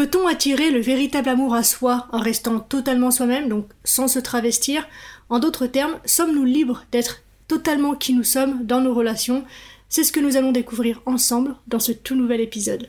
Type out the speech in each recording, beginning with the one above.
Peut-on attirer le véritable amour à soi en restant totalement soi-même, donc sans se travestir? En d'autres termes, sommes-nous libres d'être totalement qui nous sommes dans nos relations? C'est ce que nous allons découvrir ensemble dans ce tout nouvel épisode.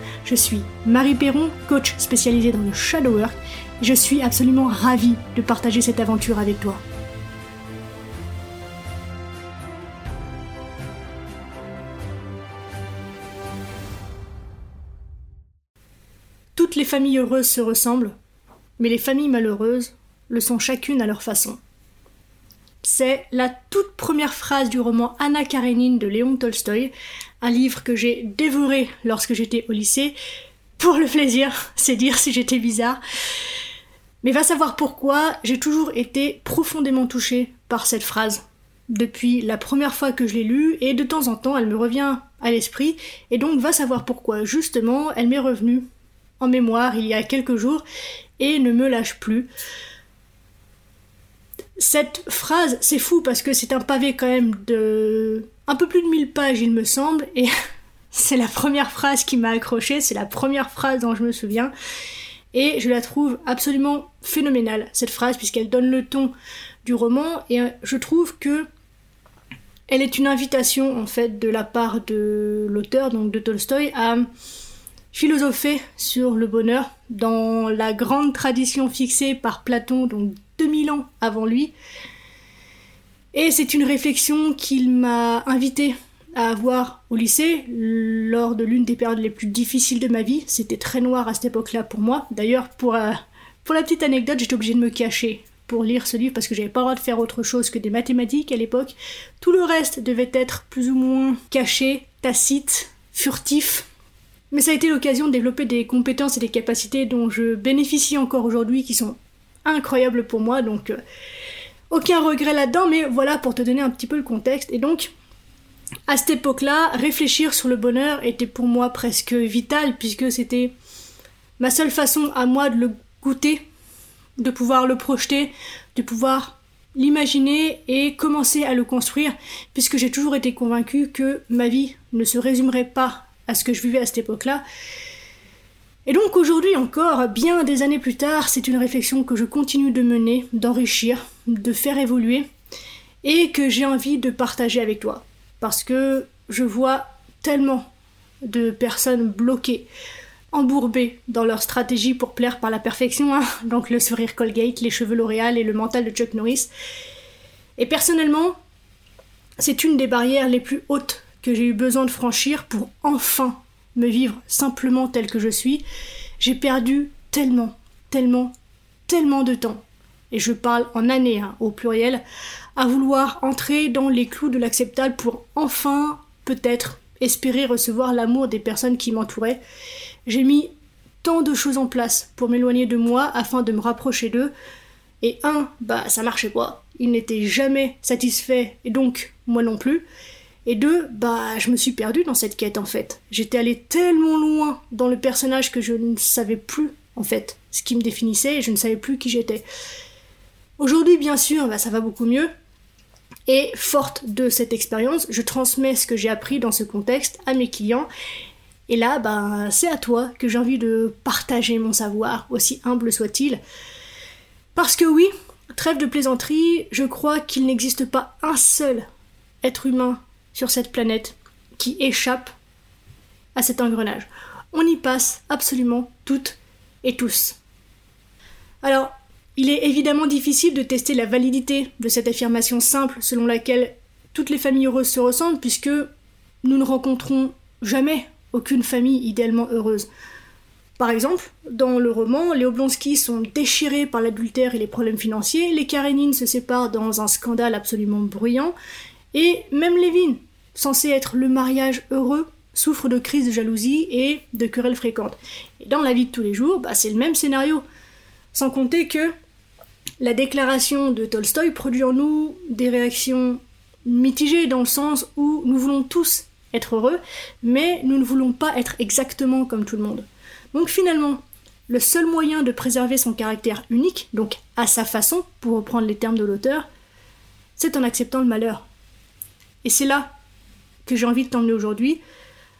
Je suis Marie Perron, coach spécialisée dans le shadow work je suis absolument ravie de partager cette aventure avec toi. Toutes les familles heureuses se ressemblent, mais les familles malheureuses le sont chacune à leur façon. C'est la toute première phrase du roman Anna Karenine de Léon Tolstoï, un livre que j'ai dévoré lorsque j'étais au lycée. Pour le plaisir, c'est dire si j'étais bizarre. Mais va savoir pourquoi, j'ai toujours été profondément touchée par cette phrase. Depuis la première fois que je l'ai lue, et de temps en temps elle me revient à l'esprit, et donc va savoir pourquoi. Justement, elle m'est revenue en mémoire il y a quelques jours, et ne me lâche plus. Cette phrase, c'est fou parce que c'est un pavé quand même de un peu plus de 1000 pages, il me semble, et c'est la première phrase qui m'a accroché, c'est la première phrase dont je me souviens. Et je la trouve absolument phénoménale, cette phrase, puisqu'elle donne le ton du roman, et euh, je trouve que elle est une invitation, en fait, de la part de l'auteur, donc de Tolstoï, à philosopher sur le bonheur dans la grande tradition fixée par Platon, donc 2000 ans avant lui. Et c'est une réflexion qu'il m'a invité à avoir au lycée lors de l'une des périodes les plus difficiles de ma vie. C'était très noir à cette époque-là pour moi. D'ailleurs, pour, euh, pour la petite anecdote, j'étais obligée de me cacher pour lire ce livre parce que j'avais pas le droit de faire autre chose que des mathématiques à l'époque. Tout le reste devait être plus ou moins caché, tacite, furtif. Mais ça a été l'occasion de développer des compétences et des capacités dont je bénéficie encore aujourd'hui qui sont incroyables pour moi. Donc, euh, aucun regret là-dedans, mais voilà pour te donner un petit peu le contexte. Et donc, à cette époque-là, réfléchir sur le bonheur était pour moi presque vital, puisque c'était ma seule façon à moi de le goûter, de pouvoir le projeter, de pouvoir l'imaginer et commencer à le construire, puisque j'ai toujours été convaincue que ma vie ne se résumerait pas à ce que je vivais à cette époque-là. Et donc aujourd'hui encore, bien des années plus tard, c'est une réflexion que je continue de mener, d'enrichir, de faire évoluer, et que j'ai envie de partager avec toi parce que je vois tellement de personnes bloquées, embourbées dans leur stratégie pour plaire par la perfection, hein. donc le sourire Colgate, les cheveux L'Oréal et le mental de Chuck Norris. Et personnellement, c'est une des barrières les plus hautes que j'ai eu besoin de franchir pour enfin me vivre simplement tel que je suis. J'ai perdu tellement, tellement, tellement de temps et je parle en années hein, au pluriel, à vouloir entrer dans les clous de l'acceptable pour enfin, peut-être, espérer recevoir l'amour des personnes qui m'entouraient. J'ai mis tant de choses en place pour m'éloigner de moi afin de me rapprocher d'eux. Et un, bah ça marchait pas. Ils n'étaient jamais satisfaits et donc moi non plus. Et deux, bah je me suis perdue dans cette quête en fait. J'étais allée tellement loin dans le personnage que je ne savais plus en fait ce qui me définissait et je ne savais plus qui j'étais. Aujourd'hui, bien sûr, bah, ça va beaucoup mieux. Et forte de cette expérience, je transmets ce que j'ai appris dans ce contexte à mes clients. Et là, bah, c'est à toi que j'ai envie de partager mon savoir, aussi humble soit-il. Parce que oui, trêve de plaisanterie, je crois qu'il n'existe pas un seul être humain sur cette planète qui échappe à cet engrenage. On y passe absolument toutes et tous. Alors, il est évidemment difficile de tester la validité de cette affirmation simple selon laquelle toutes les familles heureuses se ressemblent puisque nous ne rencontrons jamais aucune famille idéalement heureuse. Par exemple, dans le roman, les Oblonsky sont déchirés par l'adultère et les problèmes financiers, les Karenines se séparent dans un scandale absolument bruyant, et même Lévin, censé être le mariage heureux, souffre de crises de jalousie et de querelles fréquentes. Et dans la vie de tous les jours, bah, c'est le même scénario. Sans compter que la déclaration de Tolstoï produit en nous des réactions mitigées dans le sens où nous voulons tous être heureux, mais nous ne voulons pas être exactement comme tout le monde. Donc finalement, le seul moyen de préserver son caractère unique, donc à sa façon, pour reprendre les termes de l'auteur, c'est en acceptant le malheur. Et c'est là que j'ai envie de t'emmener aujourd'hui,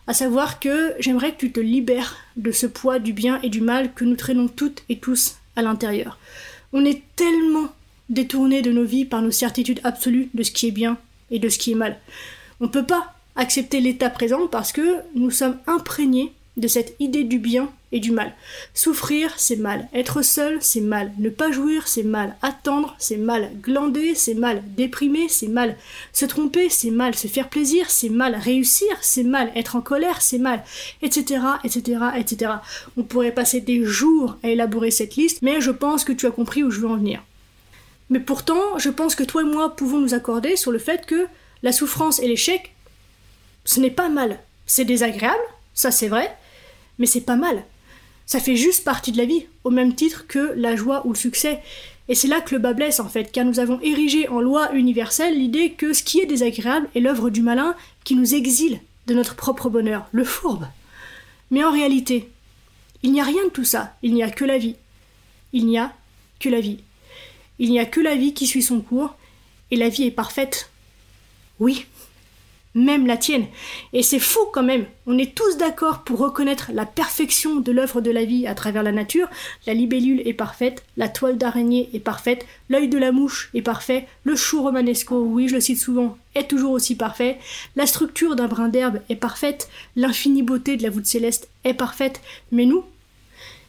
à savoir que j'aimerais que tu te libères de ce poids du bien et du mal que nous traînons toutes et tous à l'intérieur. On est tellement détourné de nos vies par nos certitudes absolues de ce qui est bien et de ce qui est mal. On ne peut pas accepter l'état présent parce que nous sommes imprégnés de cette idée du bien et du mal. Souffrir, c'est mal. Être seul, c'est mal. Ne pas jouir, c'est mal. Attendre, c'est mal. Glander, c'est mal. Déprimer, c'est mal. Se tromper, c'est mal. Se faire plaisir, c'est mal. Réussir, c'est mal. Être en colère, c'est mal. Etc., etc., etc. On pourrait passer des jours à élaborer cette liste, mais je pense que tu as compris où je veux en venir. Mais pourtant, je pense que toi et moi pouvons nous accorder sur le fait que la souffrance et l'échec, ce n'est pas mal. C'est désagréable, ça c'est vrai, mais c'est pas mal. Ça fait juste partie de la vie, au même titre que la joie ou le succès. Et c'est là que le bas blesse en fait, car nous avons érigé en loi universelle l'idée que ce qui est désagréable est l'œuvre du malin qui nous exile de notre propre bonheur, le fourbe. Mais en réalité, il n'y a rien de tout ça, il n'y a que la vie. Il n'y a que la vie. Il n'y a que la vie qui suit son cours, et la vie est parfaite. Oui, même la tienne. Et c'est fou quand même. On est tous d'accord pour reconnaître la perfection de l'œuvre de la vie à travers la nature. La libellule est parfaite, la toile d'araignée est parfaite, l'œil de la mouche est parfait, le chou romanesco, oui je le cite souvent, est toujours aussi parfait, la structure d'un brin d'herbe est parfaite, l'infinie beauté de la voûte céleste est parfaite, mais nous,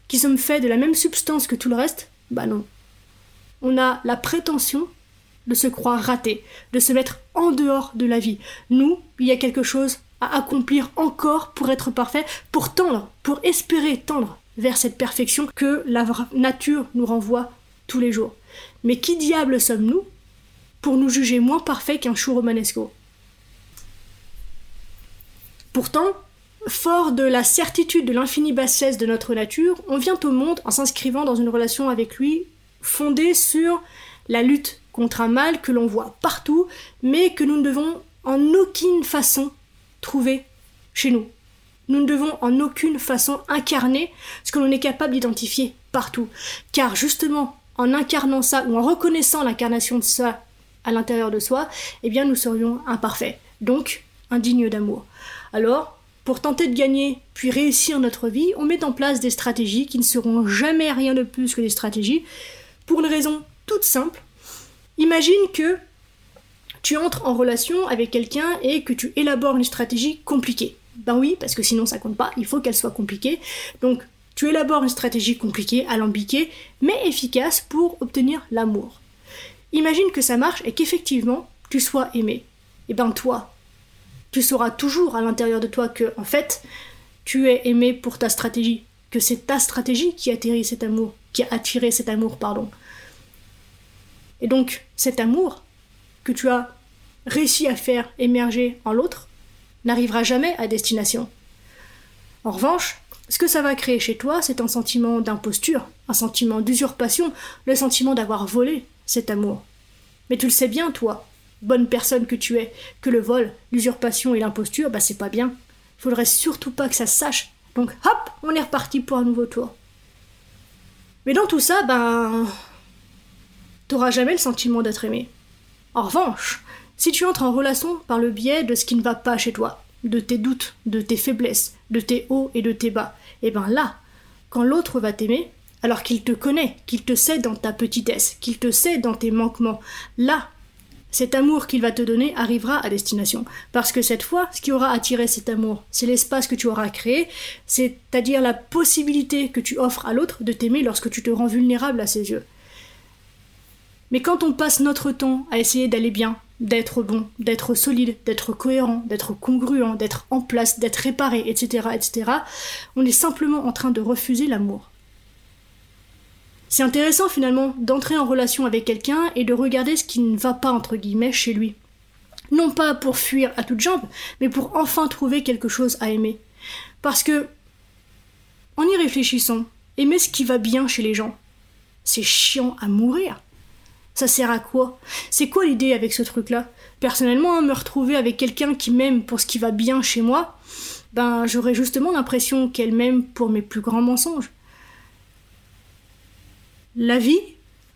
qui sommes faits de la même substance que tout le reste, bah non. On a la prétention de se croire raté, de se mettre en dehors de la vie. Nous, il y a quelque chose à accomplir encore pour être parfait, pour tendre, pour espérer tendre vers cette perfection que la nature nous renvoie tous les jours. Mais qui diable sommes-nous pour nous juger moins parfaits qu'un chou romanesco? Pourtant, fort de la certitude de l'infinie bassesse de notre nature, on vient au monde en s'inscrivant dans une relation avec lui fondée sur la lutte contre un mal que l'on voit partout, mais que nous ne devons en aucune façon trouver chez nous. Nous ne devons en aucune façon incarner ce que l'on est capable d'identifier partout. Car justement, en incarnant ça ou en reconnaissant l'incarnation de ça à l'intérieur de soi, eh bien nous serions imparfaits, donc indignes d'amour. Alors, pour tenter de gagner puis réussir notre vie, on met en place des stratégies qui ne seront jamais rien de plus que des stratégies, pour une raison toute simple, Imagine que tu entres en relation avec quelqu'un et que tu élabores une stratégie compliquée. Ben oui, parce que sinon ça compte pas, il faut qu'elle soit compliquée. Donc tu élabores une stratégie compliquée, alambiquée, mais efficace pour obtenir l'amour. Imagine que ça marche et qu'effectivement tu sois aimé. Et ben toi, tu sauras toujours à l'intérieur de toi que, en fait, tu es aimé pour ta stratégie, que c'est ta stratégie qui a attiré cet amour, qui a attiré cet amour, pardon. Et donc, cet amour que tu as réussi à faire émerger en l'autre n'arrivera jamais à destination. En revanche, ce que ça va créer chez toi, c'est un sentiment d'imposture, un sentiment d'usurpation, le sentiment d'avoir volé cet amour. Mais tu le sais bien, toi, bonne personne que tu es, que le vol, l'usurpation et l'imposture, bah c'est pas bien. Faudrait surtout pas que ça se sache. Donc hop, on est reparti pour un nouveau tour. Mais dans tout ça, ben, t'auras jamais le sentiment d'être aimé. En revanche, si tu entres en relation par le biais de ce qui ne va pas chez toi, de tes doutes, de tes faiblesses, de tes hauts et de tes bas, et eh ben là, quand l'autre va t'aimer, alors qu'il te connaît, qu'il te sait dans ta petitesse, qu'il te sait dans tes manquements, là, cet amour qu'il va te donner arrivera à destination. Parce que cette fois, ce qui aura attiré cet amour, c'est l'espace que tu auras créé, c'est-à-dire la possibilité que tu offres à l'autre de t'aimer lorsque tu te rends vulnérable à ses yeux. Mais quand on passe notre temps à essayer d'aller bien, d'être bon, d'être solide, d'être cohérent, d'être congruent, d'être en place, d'être réparé, etc., etc., on est simplement en train de refuser l'amour. C'est intéressant finalement d'entrer en relation avec quelqu'un et de regarder ce qui ne va pas entre guillemets chez lui. Non pas pour fuir à toutes jambes, mais pour enfin trouver quelque chose à aimer. Parce que, en y réfléchissant, aimer ce qui va bien chez les gens, c'est chiant à mourir. Ça sert à quoi? C'est quoi l'idée avec ce truc-là? Personnellement, hein, me retrouver avec quelqu'un qui m'aime pour ce qui va bien chez moi, ben j'aurais justement l'impression qu'elle m'aime pour mes plus grands mensonges. La vie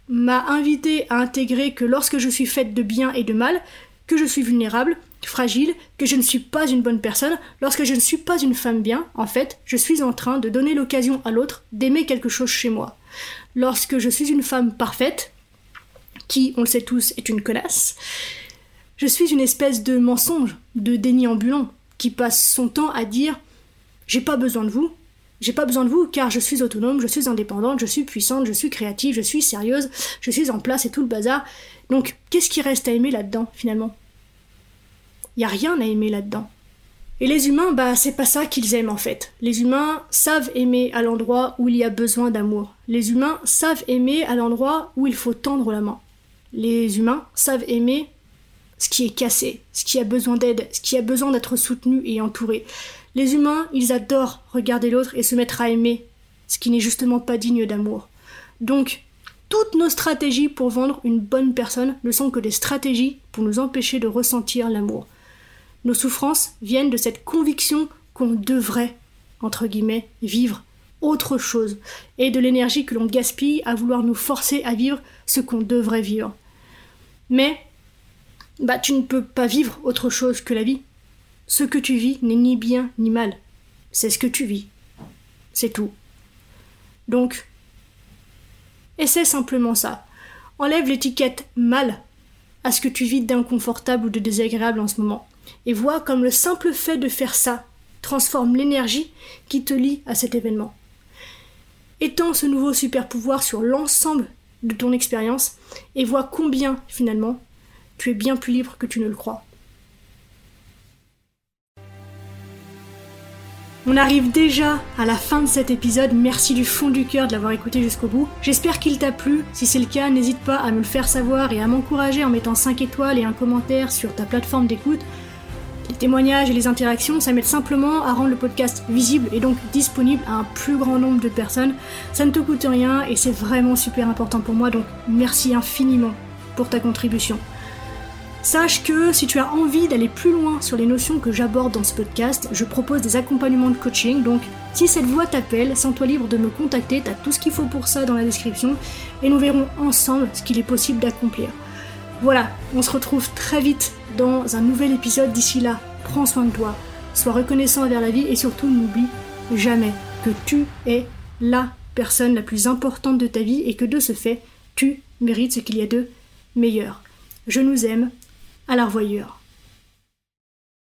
m'a invité à intégrer que lorsque je suis faite de bien et de mal, que je suis vulnérable, fragile, que je ne suis pas une bonne personne, lorsque je ne suis pas une femme bien, en fait, je suis en train de donner l'occasion à l'autre d'aimer quelque chose chez moi. Lorsque je suis une femme parfaite, qui, on le sait tous, est une connasse, je suis une espèce de mensonge, de déni ambulant, qui passe son temps à dire J'ai pas besoin de vous, j'ai pas besoin de vous car je suis autonome, je suis indépendante, je suis puissante, je suis créative, je suis sérieuse, je suis en place et tout le bazar. Donc, qu'est-ce qui reste à aimer là-dedans, finalement? Il y a rien à aimer là-dedans. Et les humains, bah, c'est pas ça qu'ils aiment en fait. Les humains savent aimer à l'endroit où il y a besoin d'amour. Les humains savent aimer à l'endroit où il faut tendre la main. Les humains savent aimer ce qui est cassé, ce qui a besoin d'aide, ce qui a besoin d'être soutenu et entouré. Les humains, ils adorent regarder l'autre et se mettre à aimer, ce qui n'est justement pas digne d'amour. Donc, toutes nos stratégies pour vendre une bonne personne ne sont que des stratégies pour nous empêcher de ressentir l'amour. Nos souffrances viennent de cette conviction qu'on devrait, entre guillemets, vivre autre chose, et de l'énergie que l'on gaspille à vouloir nous forcer à vivre ce qu'on devrait vivre. Mais, bah, tu ne peux pas vivre autre chose que la vie. Ce que tu vis n'est ni bien ni mal. C'est ce que tu vis. C'est tout. Donc, essaie simplement ça. Enlève l'étiquette mal à ce que tu vis d'inconfortable ou de désagréable en ce moment. Et vois comme le simple fait de faire ça transforme l'énergie qui te lie à cet événement. Étends ce nouveau super pouvoir sur l'ensemble de ton expérience et vois combien, finalement, tu es bien plus libre que tu ne le crois. On arrive déjà à la fin de cet épisode. Merci du fond du cœur de l'avoir écouté jusqu'au bout. J'espère qu'il t'a plu. Si c'est le cas, n'hésite pas à me le faire savoir et à m'encourager en mettant 5 étoiles et un commentaire sur ta plateforme d'écoute. Les témoignages et les interactions, ça m'aide simplement à rendre le podcast visible et donc disponible à un plus grand nombre de personnes. Ça ne te coûte rien et c'est vraiment super important pour moi, donc merci infiniment pour ta contribution. Sache que si tu as envie d'aller plus loin sur les notions que j'aborde dans ce podcast, je propose des accompagnements de coaching. Donc, si cette voix t'appelle, sens-toi libre de me contacter. Tu as tout ce qu'il faut pour ça dans la description et nous verrons ensemble ce qu'il est possible d'accomplir. Voilà, on se retrouve très vite dans un nouvel épisode. D'ici là, prends soin de toi, sois reconnaissant envers la vie et surtout n'oublie jamais que tu es la personne la plus importante de ta vie et que de ce fait, tu mérites ce qu'il y a de meilleur. Je nous aime, à la.